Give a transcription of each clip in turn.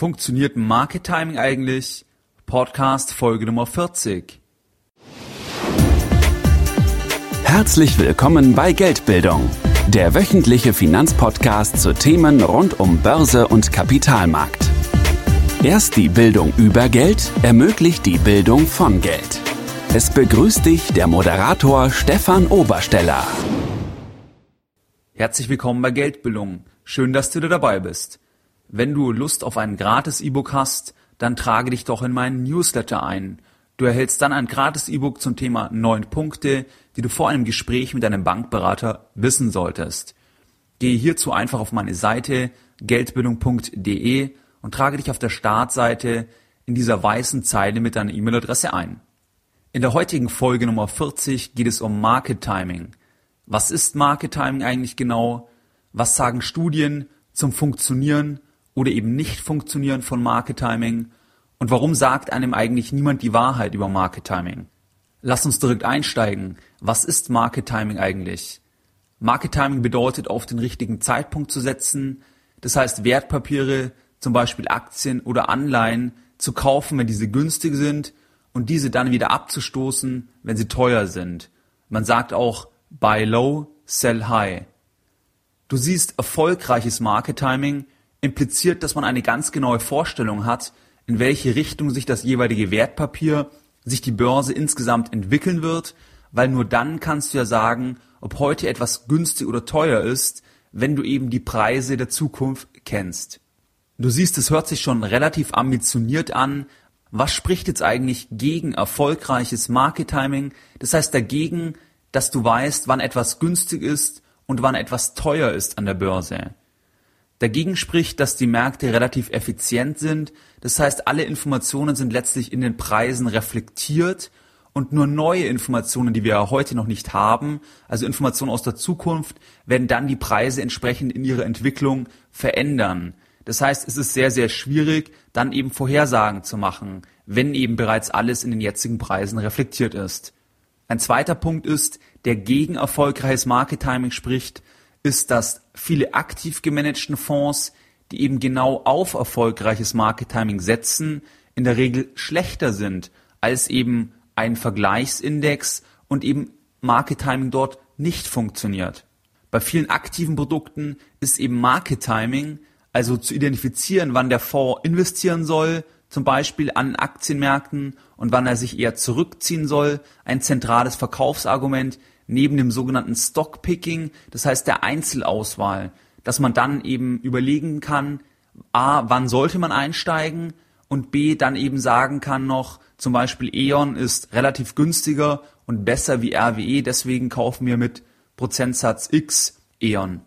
Funktioniert Market Timing eigentlich? Podcast Folge Nummer 40. Herzlich willkommen bei Geldbildung, der wöchentliche Finanzpodcast zu Themen rund um Börse und Kapitalmarkt. Erst die Bildung über Geld ermöglicht die Bildung von Geld. Es begrüßt dich der Moderator Stefan Obersteller. Herzlich willkommen bei Geldbildung. Schön, dass du da dabei bist. Wenn du Lust auf ein gratis E-Book hast, dann trage dich doch in meinen Newsletter ein. Du erhältst dann ein gratis E-Book zum Thema 9 Punkte, die du vor einem Gespräch mit deinem Bankberater wissen solltest. Gehe hierzu einfach auf meine Seite geldbildung.de und trage dich auf der Startseite in dieser weißen Zeile mit deiner E-Mail-Adresse ein. In der heutigen Folge Nummer 40 geht es um Market Timing. Was ist Market Timing eigentlich genau? Was sagen Studien zum Funktionieren oder eben nicht funktionieren von Market Timing? Und warum sagt einem eigentlich niemand die Wahrheit über Market Timing? Lass uns direkt einsteigen. Was ist Market Timing eigentlich? Market Timing bedeutet, auf den richtigen Zeitpunkt zu setzen. Das heißt, Wertpapiere, zum Beispiel Aktien oder Anleihen, zu kaufen, wenn diese günstig sind und diese dann wieder abzustoßen, wenn sie teuer sind. Man sagt auch buy low, sell high. Du siehst, erfolgreiches Market Timing impliziert, dass man eine ganz genaue Vorstellung hat, in welche Richtung sich das jeweilige Wertpapier, sich die Börse insgesamt entwickeln wird, weil nur dann kannst du ja sagen, ob heute etwas günstig oder teuer ist, wenn du eben die Preise der Zukunft kennst. Du siehst, es hört sich schon relativ ambitioniert an. Was spricht jetzt eigentlich gegen erfolgreiches Market Timing? Das heißt dagegen, dass du weißt, wann etwas günstig ist und wann etwas teuer ist an der Börse. Dagegen spricht, dass die Märkte relativ effizient sind, das heißt alle Informationen sind letztlich in den Preisen reflektiert und nur neue Informationen, die wir heute noch nicht haben, also Informationen aus der Zukunft, werden dann die Preise entsprechend in ihrer Entwicklung verändern. Das heißt, es ist sehr, sehr schwierig, dann eben Vorhersagen zu machen, wenn eben bereits alles in den jetzigen Preisen reflektiert ist. Ein zweiter Punkt ist, der gegen erfolgreiches Market Timing spricht, ist, dass viele aktiv gemanagten Fonds, die eben genau auf erfolgreiches Market Timing setzen, in der Regel schlechter sind als eben ein Vergleichsindex und eben Market Timing dort nicht funktioniert. Bei vielen aktiven Produkten ist eben Market Timing, also zu identifizieren, wann der Fonds investieren soll, zum Beispiel an Aktienmärkten und wann er sich eher zurückziehen soll, ein zentrales Verkaufsargument, neben dem sogenannten Stockpicking, das heißt der Einzelauswahl, dass man dann eben überlegen kann, a, wann sollte man einsteigen und b, dann eben sagen kann noch, zum Beispiel E.ON ist relativ günstiger und besser wie RWE, deswegen kaufen wir mit Prozentsatz X E.ON.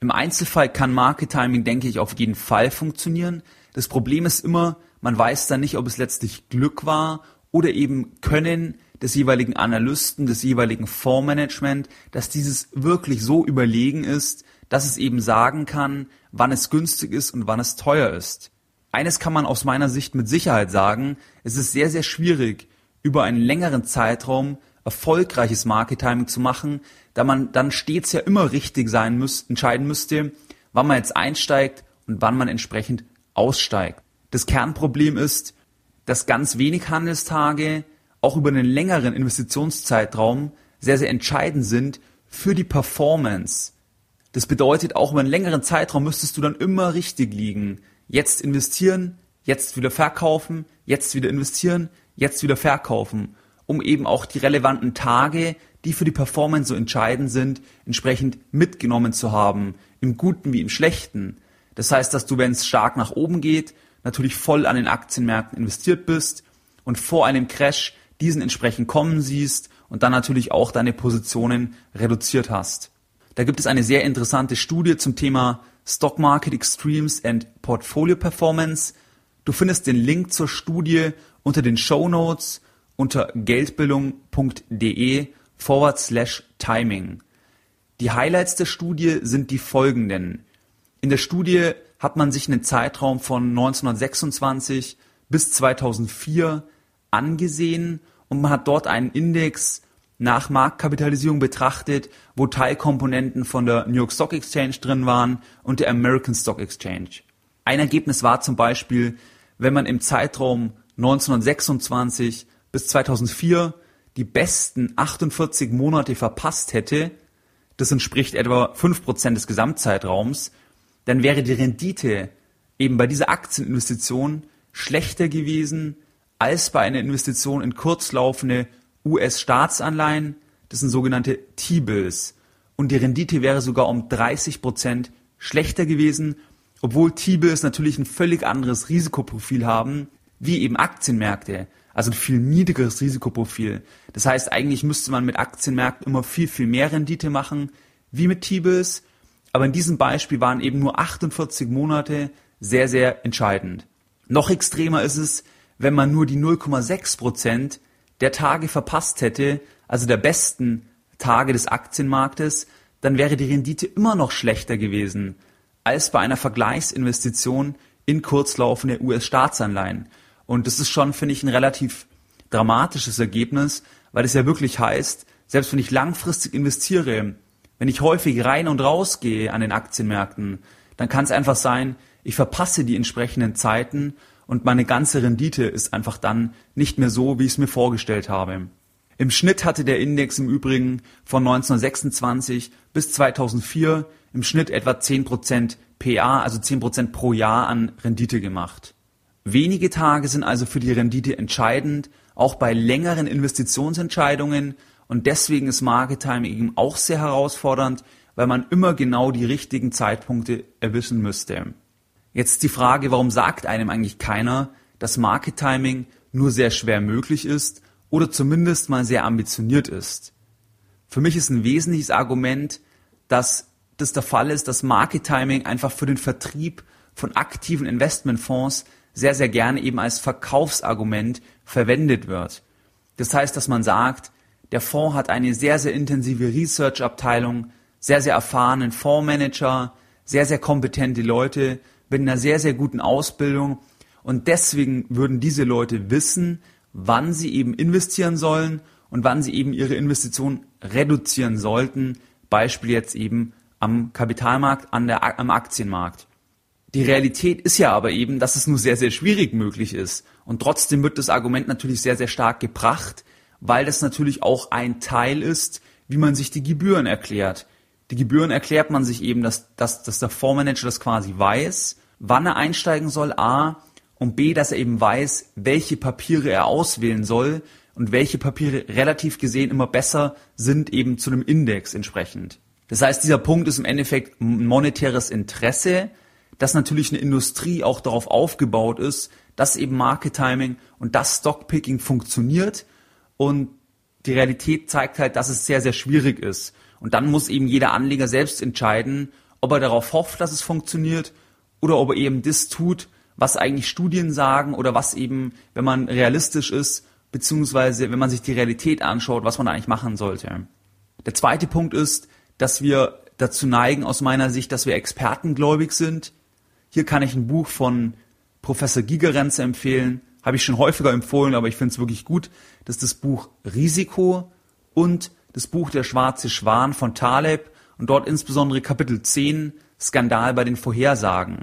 Im Einzelfall kann Market Timing, denke ich, auf jeden Fall funktionieren. Das Problem ist immer, man weiß dann nicht, ob es letztlich Glück war oder eben Können des jeweiligen Analysten, des jeweiligen Fondsmanagement, dass dieses wirklich so überlegen ist, dass es eben sagen kann, wann es günstig ist und wann es teuer ist. Eines kann man aus meiner Sicht mit Sicherheit sagen, es ist sehr, sehr schwierig, über einen längeren Zeitraum erfolgreiches Market Timing zu machen, da man dann stets ja immer richtig sein muss, entscheiden müsste, wann man jetzt einsteigt und wann man entsprechend aussteigt. Das Kernproblem ist, dass ganz wenig Handelstage auch über einen längeren Investitionszeitraum sehr, sehr entscheidend sind für die Performance. Das bedeutet, auch über einen längeren Zeitraum müsstest du dann immer richtig liegen. Jetzt investieren, jetzt wieder verkaufen, jetzt wieder investieren, jetzt wieder verkaufen, um eben auch die relevanten Tage, die für die Performance so entscheidend sind, entsprechend mitgenommen zu haben, im Guten wie im Schlechten. Das heißt, dass du, wenn es stark nach oben geht, natürlich voll an den Aktienmärkten investiert bist und vor einem Crash diesen entsprechend kommen siehst und dann natürlich auch deine Positionen reduziert hast. Da gibt es eine sehr interessante Studie zum Thema Stock Market Extremes and Portfolio Performance. Du findest den Link zur Studie unter den Show Notes unter geldbildung.de forward slash timing. Die Highlights der Studie sind die folgenden. In der Studie hat man sich einen Zeitraum von 1926 bis 2004 angesehen und man hat dort einen Index nach Marktkapitalisierung betrachtet, wo Teilkomponenten von der New York Stock Exchange drin waren und der American Stock Exchange. Ein Ergebnis war zum Beispiel, wenn man im Zeitraum 1926 bis 2004 die besten 48 Monate verpasst hätte, das entspricht etwa 5% des Gesamtzeitraums, dann wäre die Rendite eben bei dieser Aktieninvestition schlechter gewesen als bei einer Investition in kurzlaufende US-Staatsanleihen, das sind sogenannte T-Bills. Und die Rendite wäre sogar um 30% schlechter gewesen, obwohl T-Bills natürlich ein völlig anderes Risikoprofil haben, wie eben Aktienmärkte. Also ein viel niedrigeres Risikoprofil. Das heißt, eigentlich müsste man mit Aktienmärkten immer viel, viel mehr Rendite machen, wie mit T-Bills. Aber in diesem Beispiel waren eben nur 48 Monate sehr, sehr entscheidend. Noch extremer ist es, wenn man nur die 0,6 Prozent der Tage verpasst hätte, also der besten Tage des Aktienmarktes, dann wäre die Rendite immer noch schlechter gewesen als bei einer Vergleichsinvestition in kurzlaufende US-Staatsanleihen. Und das ist schon, finde ich, ein relativ dramatisches Ergebnis, weil es ja wirklich heißt, selbst wenn ich langfristig investiere, wenn ich häufig rein und raus gehe an den Aktienmärkten, dann kann es einfach sein, ich verpasse die entsprechenden Zeiten und meine ganze Rendite ist einfach dann nicht mehr so, wie ich es mir vorgestellt habe. Im Schnitt hatte der Index im Übrigen von 1926 bis 2004 im Schnitt etwa 10% PA, also 10% pro Jahr an Rendite gemacht. Wenige Tage sind also für die Rendite entscheidend, auch bei längeren Investitionsentscheidungen und deswegen ist Market Timing eben auch sehr herausfordernd, weil man immer genau die richtigen Zeitpunkte erwischen müsste. Jetzt die Frage, warum sagt einem eigentlich keiner, dass Market Timing nur sehr schwer möglich ist oder zumindest mal sehr ambitioniert ist? Für mich ist ein wesentliches Argument, dass das der Fall ist, dass Market Timing einfach für den Vertrieb von aktiven Investmentfonds sehr, sehr gerne eben als Verkaufsargument verwendet wird. Das heißt, dass man sagt, der Fonds hat eine sehr, sehr intensive Research-Abteilung, sehr, sehr erfahrenen Fondsmanager, sehr, sehr kompetente Leute, mit einer sehr, sehr guten Ausbildung. Und deswegen würden diese Leute wissen, wann sie eben investieren sollen und wann sie eben ihre Investition reduzieren sollten. Beispiel jetzt eben am Kapitalmarkt, an der, am Aktienmarkt. Die Realität ist ja aber eben, dass es nur sehr, sehr schwierig möglich ist. Und trotzdem wird das Argument natürlich sehr, sehr stark gebracht, weil das natürlich auch ein Teil ist, wie man sich die Gebühren erklärt. Die Gebühren erklärt man sich eben, dass, dass, dass der Fondsmanager das quasi weiß, wann er einsteigen soll, A, und B, dass er eben weiß, welche Papiere er auswählen soll und welche Papiere relativ gesehen immer besser sind eben zu einem Index entsprechend. Das heißt, dieser Punkt ist im Endeffekt monetäres Interesse, dass natürlich eine Industrie auch darauf aufgebaut ist, dass eben Market Timing und das Stockpicking funktioniert und die Realität zeigt halt, dass es sehr, sehr schwierig ist. Und dann muss eben jeder Anleger selbst entscheiden, ob er darauf hofft, dass es funktioniert oder ob er eben das tut, was eigentlich Studien sagen oder was eben, wenn man realistisch ist, beziehungsweise wenn man sich die Realität anschaut, was man eigentlich machen sollte. Der zweite Punkt ist, dass wir dazu neigen, aus meiner Sicht, dass wir expertengläubig sind. Hier kann ich ein Buch von Professor Gigerenze empfehlen, habe ich schon häufiger empfohlen, aber ich finde es wirklich gut. Das ist das Buch Risiko und das Buch Der schwarze Schwan von Taleb und dort insbesondere Kapitel 10 Skandal bei den Vorhersagen.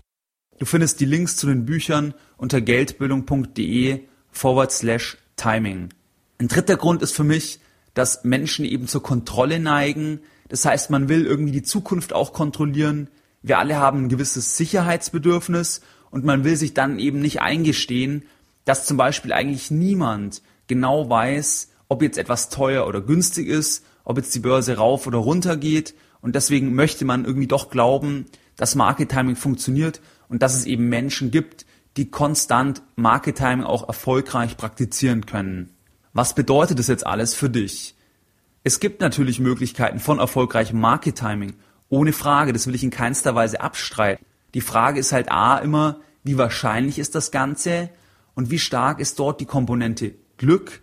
Du findest die Links zu den Büchern unter geldbildung.de forward slash timing. Ein dritter Grund ist für mich, dass Menschen eben zur Kontrolle neigen. Das heißt, man will irgendwie die Zukunft auch kontrollieren. Wir alle haben ein gewisses Sicherheitsbedürfnis und man will sich dann eben nicht eingestehen, dass zum Beispiel eigentlich niemand genau weiß, ob jetzt etwas teuer oder günstig ist, ob jetzt die Börse rauf oder runter geht. Und deswegen möchte man irgendwie doch glauben, dass Market Timing funktioniert und dass es eben Menschen gibt, die konstant Market Timing auch erfolgreich praktizieren können. Was bedeutet das jetzt alles für dich? Es gibt natürlich Möglichkeiten von erfolgreichem Market Timing. Ohne Frage, das will ich in keinster Weise abstreiten. Die Frage ist halt A immer, wie wahrscheinlich ist das Ganze und wie stark ist dort die Komponente Glück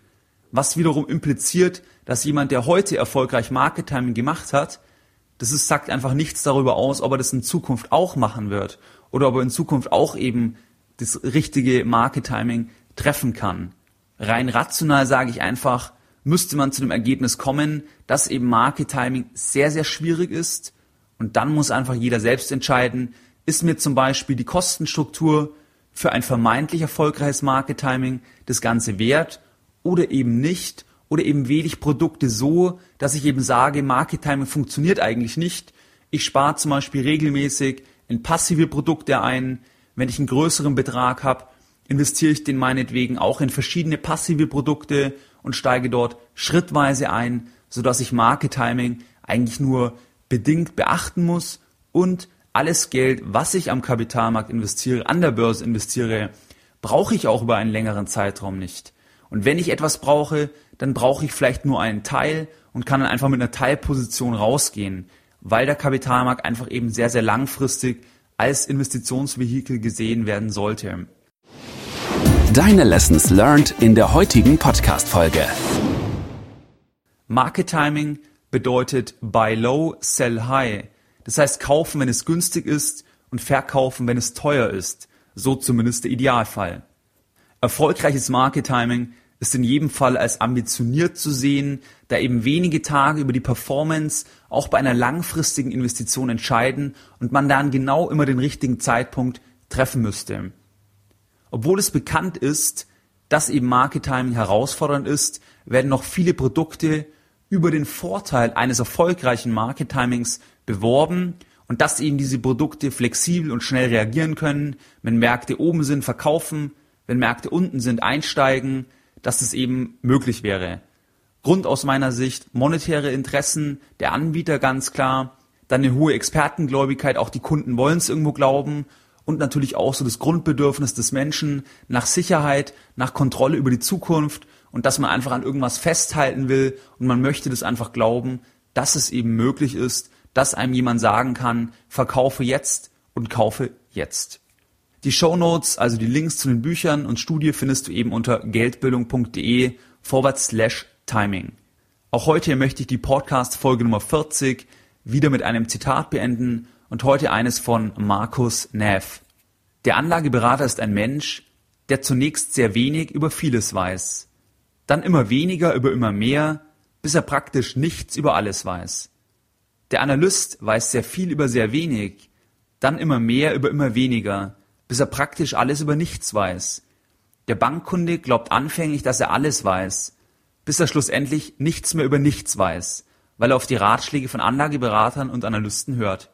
was wiederum impliziert, dass jemand, der heute erfolgreich Market Timing gemacht hat, das ist, sagt einfach nichts darüber aus, ob er das in Zukunft auch machen wird oder ob er in Zukunft auch eben das richtige Market Timing treffen kann. Rein rational sage ich einfach, müsste man zu dem Ergebnis kommen, dass eben Market Timing sehr, sehr schwierig ist und dann muss einfach jeder selbst entscheiden, ist mir zum Beispiel die Kostenstruktur für ein vermeintlich erfolgreiches Market Timing das Ganze wert oder eben nicht oder eben wähle ich Produkte so, dass ich eben sage, Market Timing funktioniert eigentlich nicht. Ich spare zum Beispiel regelmäßig in passive Produkte ein. Wenn ich einen größeren Betrag habe, investiere ich den meinetwegen auch in verschiedene passive Produkte und steige dort schrittweise ein, sodass ich Market Timing eigentlich nur bedingt beachten muss und alles Geld, was ich am Kapitalmarkt investiere, an der Börse investiere, brauche ich auch über einen längeren Zeitraum nicht. Und wenn ich etwas brauche, dann brauche ich vielleicht nur einen Teil und kann dann einfach mit einer Teilposition rausgehen, weil der Kapitalmarkt einfach eben sehr, sehr langfristig als Investitionsvehikel gesehen werden sollte. Deine Lessons learned in der heutigen Podcast-Folge. Market Timing bedeutet Buy Low, Sell High. Das heißt, kaufen, wenn es günstig ist und verkaufen, wenn es teuer ist. So zumindest der Idealfall. Erfolgreiches Market Timing ist in jedem Fall als ambitioniert zu sehen, da eben wenige Tage über die Performance auch bei einer langfristigen Investition entscheiden und man dann genau immer den richtigen Zeitpunkt treffen müsste. Obwohl es bekannt ist, dass eben Market Timing herausfordernd ist, werden noch viele Produkte über den Vorteil eines erfolgreichen Market Timings beworben und dass eben diese Produkte flexibel und schnell reagieren können, wenn Märkte oben sind, verkaufen, wenn Märkte unten sind, einsteigen, dass es eben möglich wäre. Grund aus meiner Sicht monetäre Interessen der Anbieter ganz klar, dann eine hohe Expertengläubigkeit, auch die Kunden wollen es irgendwo glauben. Und natürlich auch so das Grundbedürfnis des Menschen nach Sicherheit, nach Kontrolle über die Zukunft und dass man einfach an irgendwas festhalten will und man möchte das einfach glauben, dass es eben möglich ist, dass einem jemand sagen kann, verkaufe jetzt und kaufe jetzt. Die Show Notes, also die Links zu den Büchern und Studie findest du eben unter geldbildung.de forward slash timing. Auch heute möchte ich die Podcast Folge Nummer 40 wieder mit einem Zitat beenden und heute eines von Markus Neff. Der Anlageberater ist ein Mensch, der zunächst sehr wenig über vieles weiß, dann immer weniger über immer mehr, bis er praktisch nichts über alles weiß. Der Analyst weiß sehr viel über sehr wenig, dann immer mehr über immer weniger, bis er praktisch alles über nichts weiß. Der Bankkunde glaubt anfänglich, dass er alles weiß, bis er schlussendlich nichts mehr über nichts weiß, weil er auf die Ratschläge von Anlageberatern und Analysten hört.